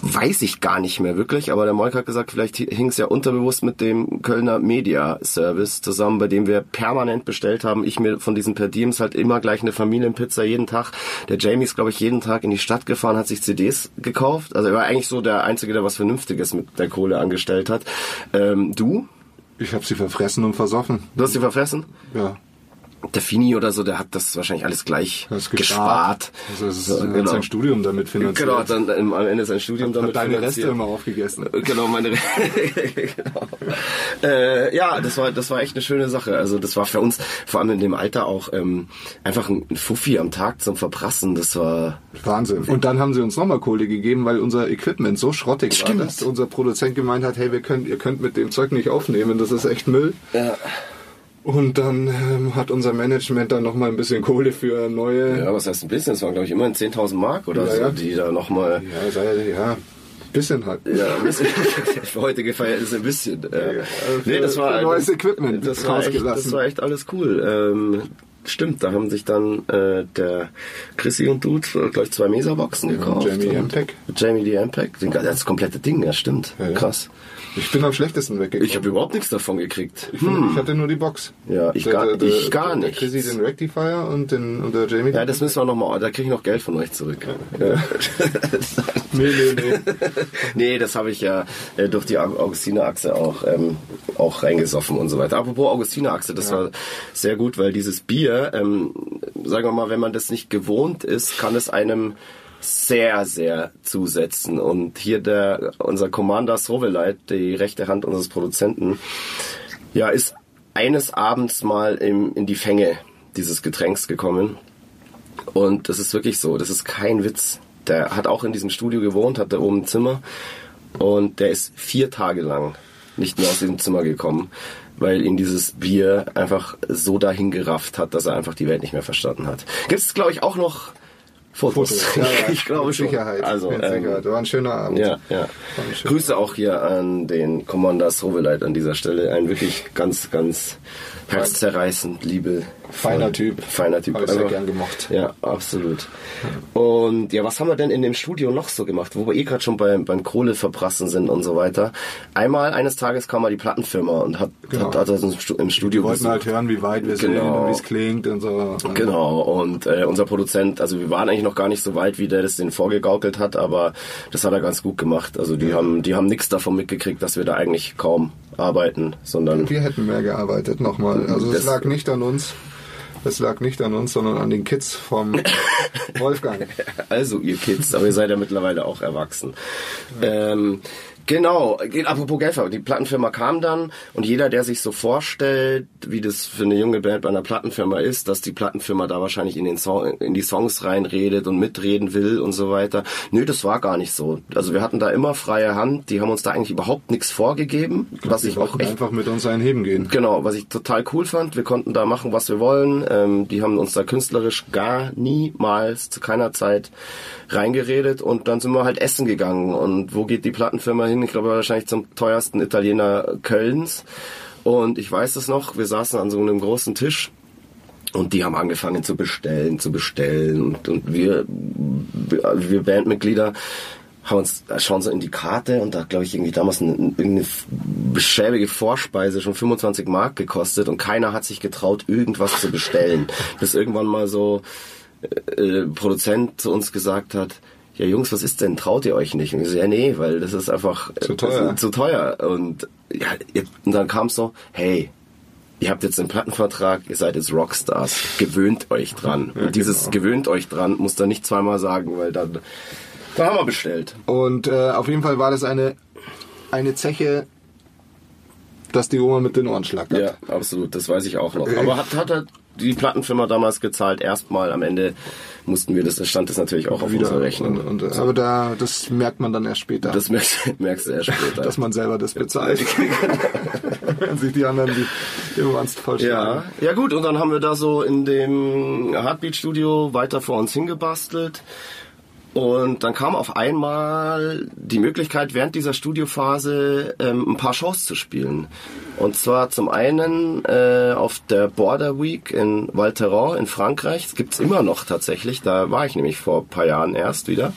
Weiß ich gar nicht mehr wirklich, aber der Moik hat gesagt, vielleicht hing es ja unterbewusst mit dem Kölner Media Service zusammen, bei dem wir permanent bestellt haben. Ich mir von diesen Per Diems halt immer gleich eine Familienpizza jeden Tag. Der Jamie ist, glaube ich, jeden Tag in die Stadt gefahren, hat sich CDs gekauft. Also er war eigentlich so der Einzige, der was Vernünftiges mit der Kohle angestellt hat. Ähm, du? Ich habe sie verfressen und versoffen. Du hast sie verfressen? Ja. Der Fini oder so, der hat das wahrscheinlich alles gleich Das gespart. Also es ist So, hat genau. sein Studium damit finanziert. Genau, dann ähm, am Ende sein Studium damit hat deine Reste finanziert. immer aufgegessen. Genau, meine genau. Äh, ja, das war das war echt eine schöne Sache. Also das war für uns vor allem in dem Alter auch ähm, einfach ein Fuffi am Tag zum Verprassen. Das war Wahnsinn. Und dann haben sie uns nochmal Kohle gegeben, weil unser Equipment so schrottig Stimmt. war, dass unser Produzent gemeint hat, hey, wir könnt, ihr könnt mit dem Zeug nicht aufnehmen, das ist echt Müll. ja, Und dann ähm, hat unser Management dann nochmal ein bisschen Kohle für neue... ja was heißt ein bisschen? Das waren glaube ich immerhin 10.000 Mark oder Ja, so, ja. die da nochmal Ja, sei, ja, bisschen halt. Ja, ein bisschen. für heutige Verhältnisse ein bisschen. Äh, für- nee, das war neues Equipment das war, echt, rausgelassen. das war echt alles cool. Ähm, stimmt, da haben sich dann äh, der Chrissy und Dude, äh, glaube ich, zwei Mesa-Boxen gekauft. Jamie Ampeg. Jamie die Ampeg. Den- Das komplette Ding, ja, stimmt. Ja, ja. Krass. Ich bin am schlechtesten weggekommen. Ich habe überhaupt nichts davon gekriegt. Ich, ich hatte nur die Box. Ja, ich gar- ich gar der nichts. Chrissy den Rectifier und, den, und der Jamie. Ja, das müssen wir nochmal, da kriege ich noch Geld von euch zurück. Ja. nee, nee, nee. nee, das habe ich ja äh, durch die Au- Augustiner-Achse auch, ähm, auch reingesoffen und so weiter. Apropos Augustiner-Achse, das war sehr gut, weil dieses Bier, ähm, sagen wir mal, wenn man das nicht gewohnt ist, kann es einem sehr, sehr zusetzen. Und hier der, unser Commander Soveleit, die rechte Hand unseres Produzenten, ja, ist eines Abends mal im, in die Fänge dieses Getränks gekommen. Und das ist wirklich so, das ist kein Witz. Der hat auch in diesem Studio gewohnt, hat da oben ein Zimmer und der ist vier Tage lang nicht mehr aus diesem Zimmer gekommen. weil ihn dieses Bier einfach so dahin gerafft hat, dass er einfach die Welt nicht mehr verstanden hat. Gibt es, glaube ich, auch noch Fotos. Fotos. Ja, ja, ich glaube schon. Sicherheit. Also, mit ähm, Sicherheit. War ein schöner Abend. ja, ja. schöner Grüße auch hier an den Commander Soveleit an dieser Stelle. Ein wirklich ganz, ganz herzzerreißend, liebe. Feiner Typ. Feiner Typ. Hab ich sehr Einfach- gern gemocht. Ja, absolut. Und ja, was haben wir denn in dem Studio noch so gemacht, wo wir eh gerade schon beim, beim Kohle verprassen sind und so weiter? Einmal, eines Tages kam mal die Plattenfirma und hat, Genau. hat, hat uns im Stu- im Studio Wir wollten besucht. halt hören, wie weit wir sind Genau. und wie es klingt und so. Genau, und äh, unser Produzent, also wir waren eigentlich noch gar nicht so weit, wie der das den vorgegaukelt hat, aber das hat er ganz gut gemacht. Also die haben, die haben nichts davon mitgekriegt, dass wir da eigentlich kaum arbeiten, sondern Wir hätten mehr gearbeitet nochmal. Also es lag nicht an uns. Es lag nicht an uns, sondern an den Kids vom Wolfgang. also ihr Kids, aber ihr seid ja mittlerweile auch erwachsen. Ähm, Genau, geht- apropos Gelfer, die Plattenfirma kam dann und jeder, der sich so vorstellt, wie das für eine junge Band bei einer Plattenfirma ist, dass die Plattenfirma da wahrscheinlich in den Song, in die Songs reinredet und mitreden will und so weiter. Nö, das war gar nicht so. Also wir hatten da immer freie Hand, die haben uns da eigentlich überhaupt nichts vorgegeben, was Die ich auch echt einfach mit uns einheben gehen. Genau, was ich total cool fand. Wir konnten da machen, was wir wollen. Ähm, die haben uns da künstlerisch gar niemals zu keiner Zeit reingeredet und dann sind wir halt essen gegangen. Und wo geht die Plattenfirma hin? Ich glaube wahrscheinlich zum teuersten Italiener Kölns. Und ich weiß es noch, wir saßen an so einem großen Tisch und die haben angefangen zu bestellen, zu bestellen. Und, und wir, wir Bandmitglieder haben uns, schauen so in die Karte und da glaube ich, irgendwie damals eine, irgendeine beschäbige Vorspeise schon 25 Mark gekostet und keiner hat sich getraut, irgendwas zu bestellen. Bis irgendwann mal so äh, Produzent zu uns gesagt hat, ja Jungs, was ist denn? Traut ihr euch nicht? Und ich so, ja nee, weil das ist einfach äh, Zu teuer. ist zu teuer. Und, ja, und dann kam es so, hey, ihr habt jetzt einen Plattenvertrag, ihr seid jetzt Rockstars, gewöhnt euch dran. Und dieses genau. gewöhnt euch dran muss er nicht zweimal sagen, weil dann, da haben wir bestellt. Und äh, auf jeden Fall war das eine, eine Zeche, dass die Oma mit den Ohren schlackert. Ja, absolut, das weiß ich auch noch. Aber hat, hat er die Plattenfirma damals gezahlt, erstmal, am Ende mussten wir das, das stand das natürlich auch auf unserer Rechnung. Und, und, aber da, das merkt man dann erst später, das merkst, merkst du erst später. dass man selber das bezahlt. Wenn sich die anderen die im Ernst voll Ja, ja gut, und dann haben wir da so in dem Heartbeat-Studio weiter vor uns hingebastelt. Und dann kam auf einmal die Möglichkeit, während dieser Studiophase ähm, ein paar Shows zu spielen. Und zwar zum einen äh, auf der Border Week in Val Thorens in Frankreich. Das gibt's immer noch tatsächlich. Da war ich nämlich vor ein paar Jahren erst wieder.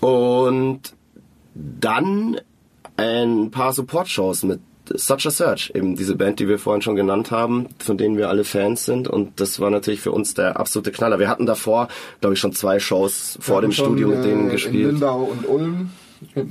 Und dann ein paar Support-Shows mit Such a Search, eben diese Band, die wir vorhin schon genannt haben, von denen wir alle Fans sind. Und das war natürlich für uns der absolute Knaller. Wir hatten davor, glaube ich, schon zwei Shows vor dem schon, Studio mit äh, denen In gespielt. Lindau und Ulm.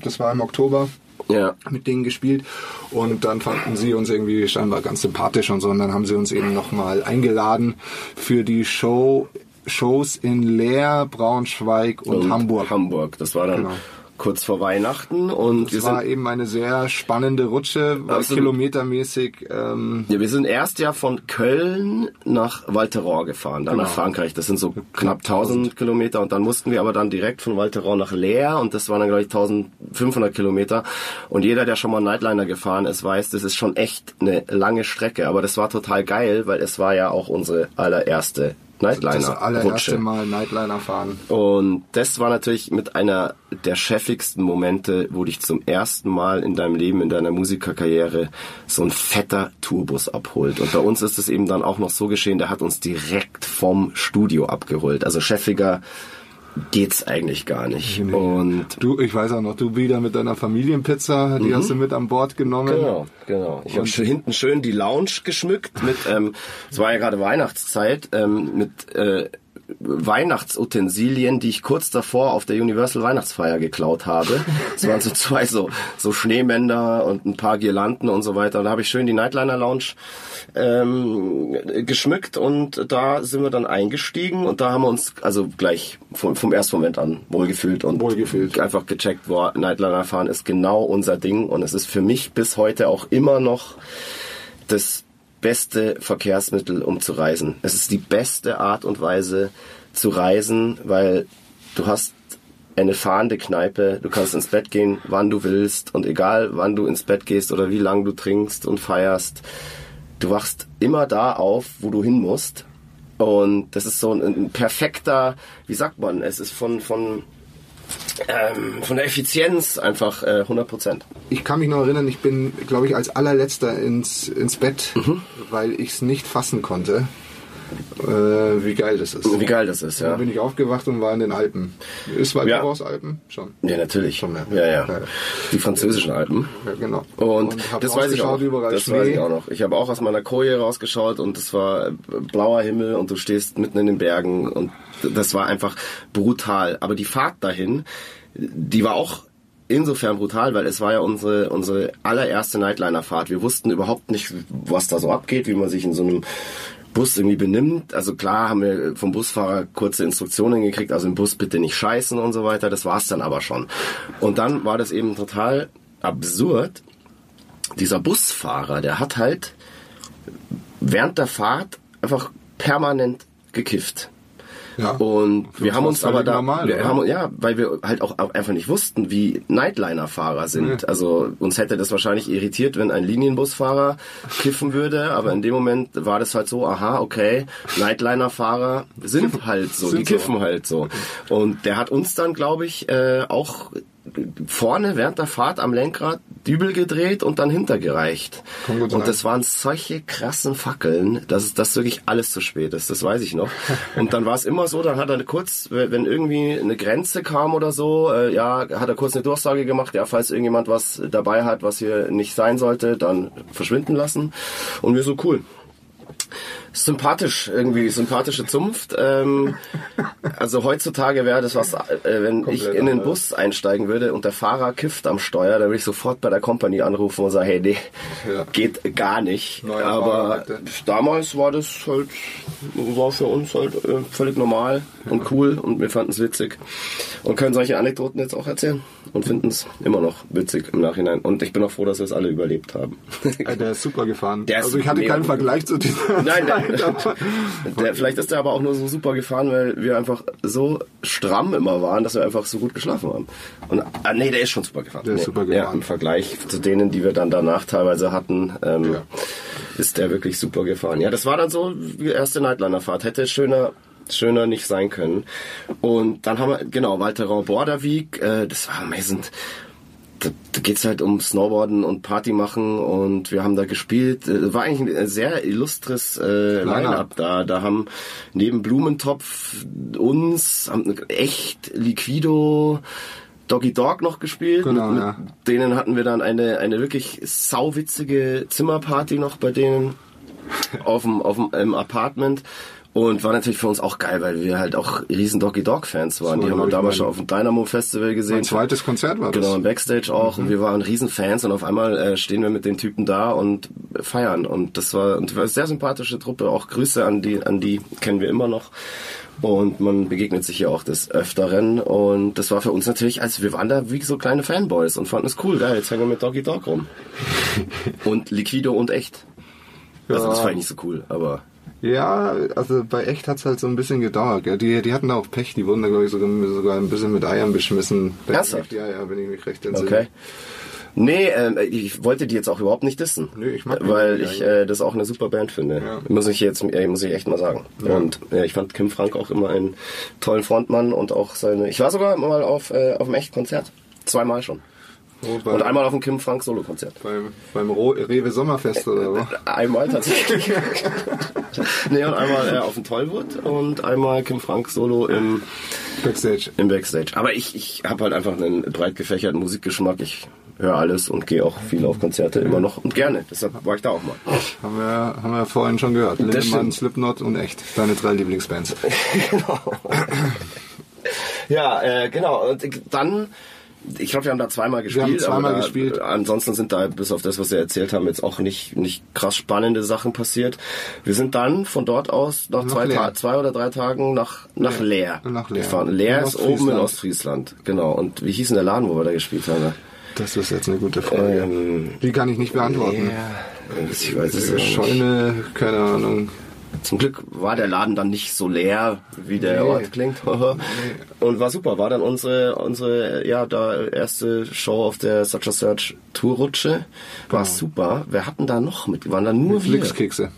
Das war im Oktober. Ja. mit denen gespielt und dann fanden sie uns irgendwie scheinbar ganz sympathisch und so und dann haben sie uns eben nochmal eingeladen für die Show Shows in Leer, Braunschweig und, Hamburg. Hamburg. Das war dann Genau. Kurz vor Weihnachten und wir Das war sind eben eine sehr spannende Rutsche, Absolut. kilometermäßig ähm, Ja, wir sind erst ja von Köln nach Thorens gefahren, dann Genau. nach Frankreich. Das sind so knapp 1000 Kilometer und dann mussten wir aber dann direkt von Thorens nach Leer und das waren dann glaube ich 1500 Kilometer. Und jeder, der schon mal Nightliner gefahren ist, weiß, das ist schon echt eine lange Strecke. Aber das war total geil, weil es war ja auch unsere allererste das Nightliner-Rutsche. allererste Mal Nightliner fahren. Und das war natürlich mit einer der chefigsten Momente, wo dich zum ersten Mal in deinem Leben, in deiner Musikerkarriere so ein fetter Tourbus abholt. Und bei uns ist es eben dann auch noch so geschehen, der hat uns direkt vom Studio abgeholt. Also chefiger geht's eigentlich gar nicht. Und Du, ich weiß auch noch, du wieder mit deiner Familienpizza, die hast du mit an Bord genommen. Genau, genau. Ich habe hinten schön die Lounge geschmückt mit, ähm, es war ja gerade Weihnachtszeit, ähm, mit äh, Weihnachtsutensilien, die ich kurz davor auf der Universal Weihnachtsfeier geklaut habe. Es waren so zwei so, so Schneemänner und ein paar Girlanden und so weiter. Und da habe ich schön die Nightliner Lounge ähm, geschmückt und da sind wir dann eingestiegen und da haben wir uns also gleich vom, vom ersten Moment an wohlgefühlt und Wohlgefühlt. einfach gecheckt, boah, Nightliner fahren ist genau unser Ding und es ist für mich bis heute auch immer noch das beste Verkehrsmittel, um zu reisen. Es ist die beste Art und Weise zu reisen, weil du hast eine fahrende Kneipe, du kannst ins Bett gehen, wann du willst und egal wann du ins Bett gehst oder wie lang du trinkst und feierst, du wachst immer da auf, wo du hin musst. Und das ist so ein, ein perfekter, wie sagt man, es ist von, von, ähm, von der Effizienz einfach äh, 100 Prozent. Ich kann mich noch erinnern, ich bin, glaube ich, als allerletzter ins, ins Bett, weil ich es nicht fassen konnte, äh, wie geil das ist. Wie geil das ist, ja. Dann bin ich aufgewacht und war in den Alpen. Ist weit Ja. Alpen? Schon. Ja, natürlich. Schon, ja. ja, ja. Ja. Die französischen Alpen. Ja, genau. Und, hab das weiß ich auch. Das Schnee. weiß ich auch noch. Ich habe auch aus meiner Koje rausgeschaut und es war äh, blauer Himmel und du stehst mitten in den Bergen und das war einfach brutal. Aber die Fahrt dahin, die war auch insofern brutal, weil es war ja unsere, unsere allererste Nightliner-Fahrt. Wir wussten überhaupt nicht, was da so abgeht, wie man sich in so einem Bus irgendwie benimmt. Also klar haben wir vom Busfahrer kurze Instruktionen gekriegt, also im Bus bitte nicht scheißen und so weiter. Das war's dann aber schon. Und dann war das eben total absurd. Dieser Busfahrer, der hat halt während der Fahrt einfach permanent gekifft. Ja. Und wir haben uns aber da, normal, wir oder? haben, ja, weil wir halt auch einfach nicht wussten, wie Nightliner-Fahrer sind. Also uns hätte das wahrscheinlich irritiert, wenn ein Linienbusfahrer kiffen würde, aber in dem Moment war das halt so, aha, okay, Nightliner-Fahrer sind halt so, die Sind so. kiffen halt so. Und der hat uns dann, glaube ich, äh, auch vorne während der Fahrt am Lenkrad Dübel gedreht und dann hintergereicht. Und das waren solche krassen Fackeln, dass das wirklich alles zu spät ist. Das weiß ich noch. Und dann war es immer so, dann hat er kurz, wenn irgendwie eine Grenze kam oder so, äh, ja, hat er kurz eine Durchsage gemacht, ja, falls irgendjemand was dabei hat, was hier nicht sein sollte, dann verschwinden lassen. Und wir so cool. Sympathisch, irgendwie, sympathische Zunft. Ähm, also heutzutage wäre das was, äh, wenn ich Komplett in den. Bus einsteigen würde und der Fahrer kifft am Steuer, dann würde ich sofort bei der Company anrufen und sagen, hey, nee, Ja. geht gar nicht. Neuer Aber bitte. damals war das halt, war für uns halt äh, völlig normal und cool und wir fanden es witzig und können solche Anekdoten jetzt auch erzählen und finden es immer noch witzig im Nachhinein. Und ich bin auch froh, dass wir es alle überlebt haben. Äh, Der ist super gefahren. Der ist also ich hatte keinen. Vergleich zu dieser Nein, Zeit, der, aber- der, vielleicht ist der aber auch nur so super gefahren, weil wir einfach so stramm immer waren, dass wir einfach so gut geschlafen haben. Und ah, nee, der ist schon super gefahren. Der ist nee, super Ja, gefahren. Im Vergleich zu denen, die wir dann danach teilweise hatten, ähm, Ja. ist der wirklich super gefahren. Ja, das war dann so die erste Nightliner-Fahrt. Hätte schöner schöner nicht sein können. Und dann haben wir, genau, Walter Borderweg, äh, das war amazing da, da geht's halt um Snowboarden und Party machen und wir haben da gespielt. Äh, War eigentlich ein sehr illustres äh, Line-Up da. Da haben neben Blumentopf uns haben echt Liquido Doggy Dog noch gespielt. Genau, mit, ja. denen hatten wir dann eine, eine wirklich sauwitzige Zimmerparty noch bei denen auf dem, auf dem im Apartment. Und war natürlich für uns auch geil, weil wir halt auch riesen Doggy Dog Fans waren. war, Die haben wir damals schon auf dem Dynamo Festival gesehen. Mein zweites Konzert war das. Genau, im Backstage auch. Und wir waren Riesenfans und auf einmal äh, stehen wir mit den Typen da und feiern. Und das war, und war eine sehr sympathische Truppe. Auch Grüße an die, an die kennen wir immer noch. Und man begegnet sich hier auch des Öfteren. Und das war für uns natürlich, als wir waren da wie so kleine Fanboys und fanden es cool. Geil, jetzt hängen wir mit Doggy Dog rum. und Liquido und echt. Also das Ja. fand ich nicht so cool, aber Ja, also bei echt hat's halt so ein bisschen gedauert. Gell? Die, die hatten da auch Pech, die wurden da glaube ich sogar, sogar ein bisschen mit Eiern beschmissen. Ernsthaft? Ja, ja, wenn ich mich recht entsinne. okay. Nee, ähm, ich wollte die jetzt auch überhaupt nicht dissen. Nee, ich mag Weil ich äh, das auch eine super Band finde. Ja. Muss ich jetzt äh, muss ich echt mal sagen. Und äh, ich fand Kim Frank auch immer einen tollen Frontmann und auch seine. Ich war sogar mal auf, äh, auf einem echt Konzert. Zweimal schon. Oh, Und einmal auf dem Kim Frank Solo-Konzert. beim, beim Rewe Sommerfest oder was? Einmal tatsächlich. nee, und einmal äh, auf dem Tollwood und einmal Kim Frank Solo im, Backstage. im Backstage. Aber ich, ich habe halt einfach einen breit gefächerten Musikgeschmack. Ich höre alles und gehe auch viel auf Konzerte immer noch und gerne. Deshalb war ich da auch mal. Haben wir, haben wir vorhin schon gehört. Lindemann. Slipknot und echt. Deine drei Lieblingsbands. Ja, äh, genau. Und dann, ich glaube, wir haben da zweimal gespielt. haben zweimal da, gespielt. Ansonsten sind da, bis auf das, was wir erzählt haben, jetzt auch nicht, nicht krass spannende Sachen passiert. Wir sind dann von dort aus nach, Nach zwei. Ta zwei oder drei Tagen nach, nach Leer, Nach Leer. gefahren. Leer In ist oben in Ostfriesland. Genau. Und wie hieß denn der Laden, wo wir da gespielt haben? Das ist jetzt eine gute Frage. Ähm, Die kann ich nicht beantworten. Ja, ich weiß es nicht. Scheune, keine Ahnung. Zum Glück war der Laden dann nicht so leer, wie der Nee. Ort klingt. Und war super. War dann unsere, unsere, ja, da erste Show auf der Such a Search Tourrutsche. War super. Wer hatten da noch mit? Waren da nur wir? Glückskekse.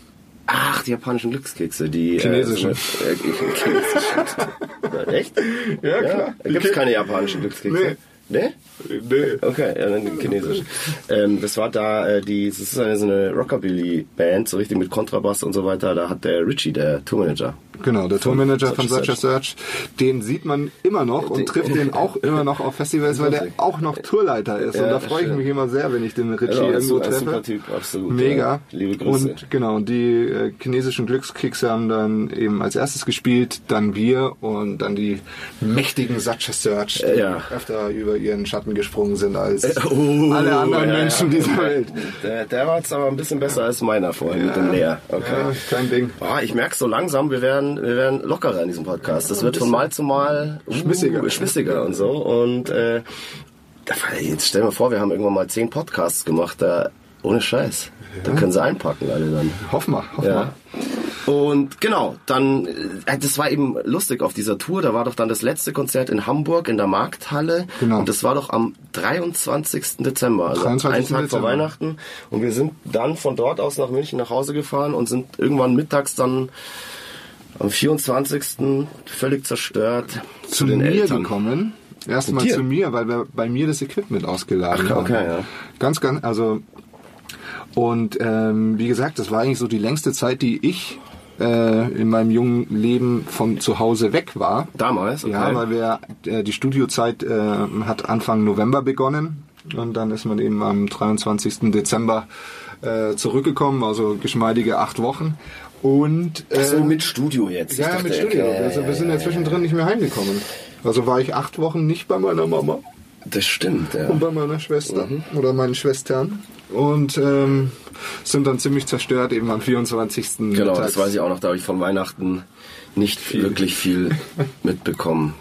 Ach, die japanischen Glückskekse, die Chinesischen. Äh, so mit, äh, chinesischen. Echt? Ja, klar. Gibt es keine japanischen Glückskekse? Nee. Nee? Nee. Okay, ja, dann chinesisch. ähm, das war da äh, die, das ist eine, so eine Rockabilly-Band, so richtig mit Kontrabass und so weiter. Da hat der Richie, der Tourmanager. Genau, der Tourmanager von a Such a Search, den sieht man immer noch und trifft den auch immer noch auf Festivals, weil der auch noch Tourleiter ist. und Ja, da freue ich mich immer sehr, wenn ich den Richie ein irgendwo treffe. super Typ, absolut, Mega. ja. Liebe Grüße. Und genau, und die äh, chinesischen Glückskekse haben dann eben als erstes gespielt, dann wir und dann die mächtigen a Search, die Ja. öfter über ihren Schatten gesprungen sind als Oh, alle anderen Menschen dieser Welt. Der, der war jetzt aber ein bisschen besser als meiner vorhin mit dem Leer. Okay. Kein Ding. Ah, ich merke so langsam, wir werden, wir werden lockerer in diesem Podcast. Das wird von Mal zu Mal uh, Schmissiger. schmissiger und so. Und äh, jetzt stell dir mal vor, wir haben irgendwann mal zehn Podcasts gemacht, da ohne Scheiß. Da können sie einpacken alle dann. Hoff mal, hoff Ja. Und genau, dann, äh, das war eben lustig auf dieser Tour. Da war doch dann das letzte Konzert in Hamburg in der Markthalle. Genau. Und das war doch am 23. Dezember, also 23. einen Tag vor Dezember. Weihnachten. Und wir sind dann von dort aus nach München nach Hause gefahren und sind irgendwann mittags dann am 24. völlig zerstört zu den mir Eltern. gekommen. Erstmal zu mir, weil wir bei mir das Equipment ausgeladen Ach, haben. okay, ja. Ganz, ganz, also und ähm, wie gesagt, das war eigentlich so die längste Zeit, die ich äh, in meinem jungen Leben von zu Hause weg war. Damals? Okay. Ja, weil wir äh, die Studiozeit äh, hat Anfang November begonnen und dann ist man eben am 23. Dezember äh, zurückgekommen, also geschmeidige acht Wochen. Und äh, so, mit Studio jetzt. Ja, mit Studio. okay, also wir sind ja zwischendrin nicht mehr heimgekommen. Also war ich acht Wochen nicht bei meiner Mama Das stimmt, ja. und bei meiner Schwester Mhm. oder meinen Schwestern und ähm, sind dann ziemlich zerstört eben am 24. Genau, mittags. das weiß ich auch noch, da habe ich von Weihnachten nicht wirklich viel mitbekommen.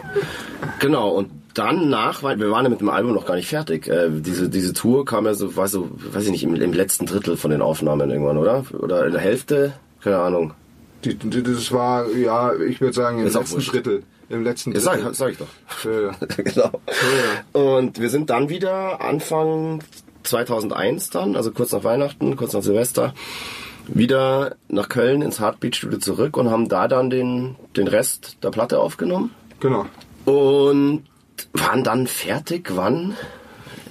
Genau, und dann nach, weil wir waren ja mit dem Album noch gar nicht fertig. Äh, diese, diese Tour kam ja so, weiß, so, weiß ich nicht, im, im letzten Drittel von den Aufnahmen irgendwann, oder? Oder in der Hälfte? Keine Ahnung. Die, die, das war, ja, ich würde sagen, im Ist letzten. Drittel. Im letzten Ja, Drittel. sag, sag ich doch. Ja, ja. genau. Und wir sind dann wieder Anfang 2001 dann, also kurz nach Weihnachten, kurz nach Silvester, wieder nach Köln ins Heartbeat Studio zurück und haben da dann den, den Rest der Platte aufgenommen. Genau. Und waren dann fertig, wann?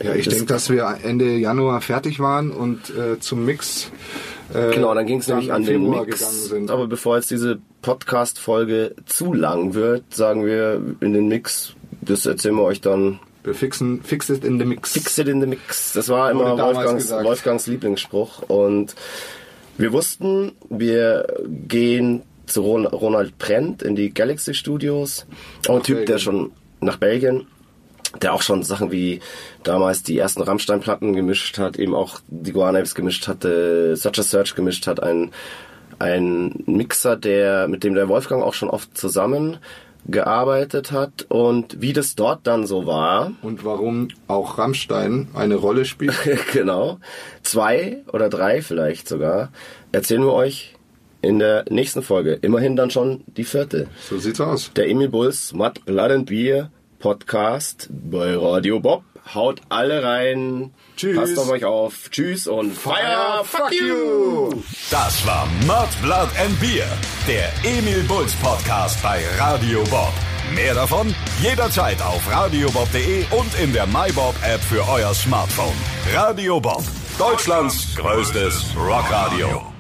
Ja, ich denke, dass wir Ende Januar fertig waren und äh, zum Mix. Äh, Genau, dann ging es nämlich an den Mix. Aber bevor jetzt diese Podcast-Folge zu lang wird, sagen wir in den Mix, das erzählen wir euch dann wir fixen, fix it in the mix. Fix it in the Mix. Das war immer Wolfgangs. Wolfgangs Lieblingsspruch. Und wir wussten, wir gehen zu Ron- Ronald Prent in die Galaxy Studios. Auch ein Typ, der Belgien. schon nach Belgien, der auch schon Sachen wie damals die ersten Rammstein-Platten gemischt hat, eben auch die Guanapes gemischt hatte, Such a Search gemischt hat, ein, ein Mixer, der, mit dem der Wolfgang auch schon oft zusammen gearbeitet hat und wie das dort dann so war, Und warum auch Rammstein eine Rolle spielt. genau. Zwei oder drei vielleicht sogar. Erzählen wir euch in der nächsten Folge. Immerhin dann schon die vierte. So sieht's aus. Der Emil Bulls Matt Blood and Beer Podcast bei Radio Bob. Haut alle rein. Tschüss. Passt auf euch auf. Tschüss und Fire, fuck you. Das war Mud, Blood and Beer, der Emil Bulls Podcast bei Radio Bob. Mehr davon jederzeit auf radiobob.de und in der MyBob App für euer Smartphone. Radio Bob, Deutschlands größtes Rockradio.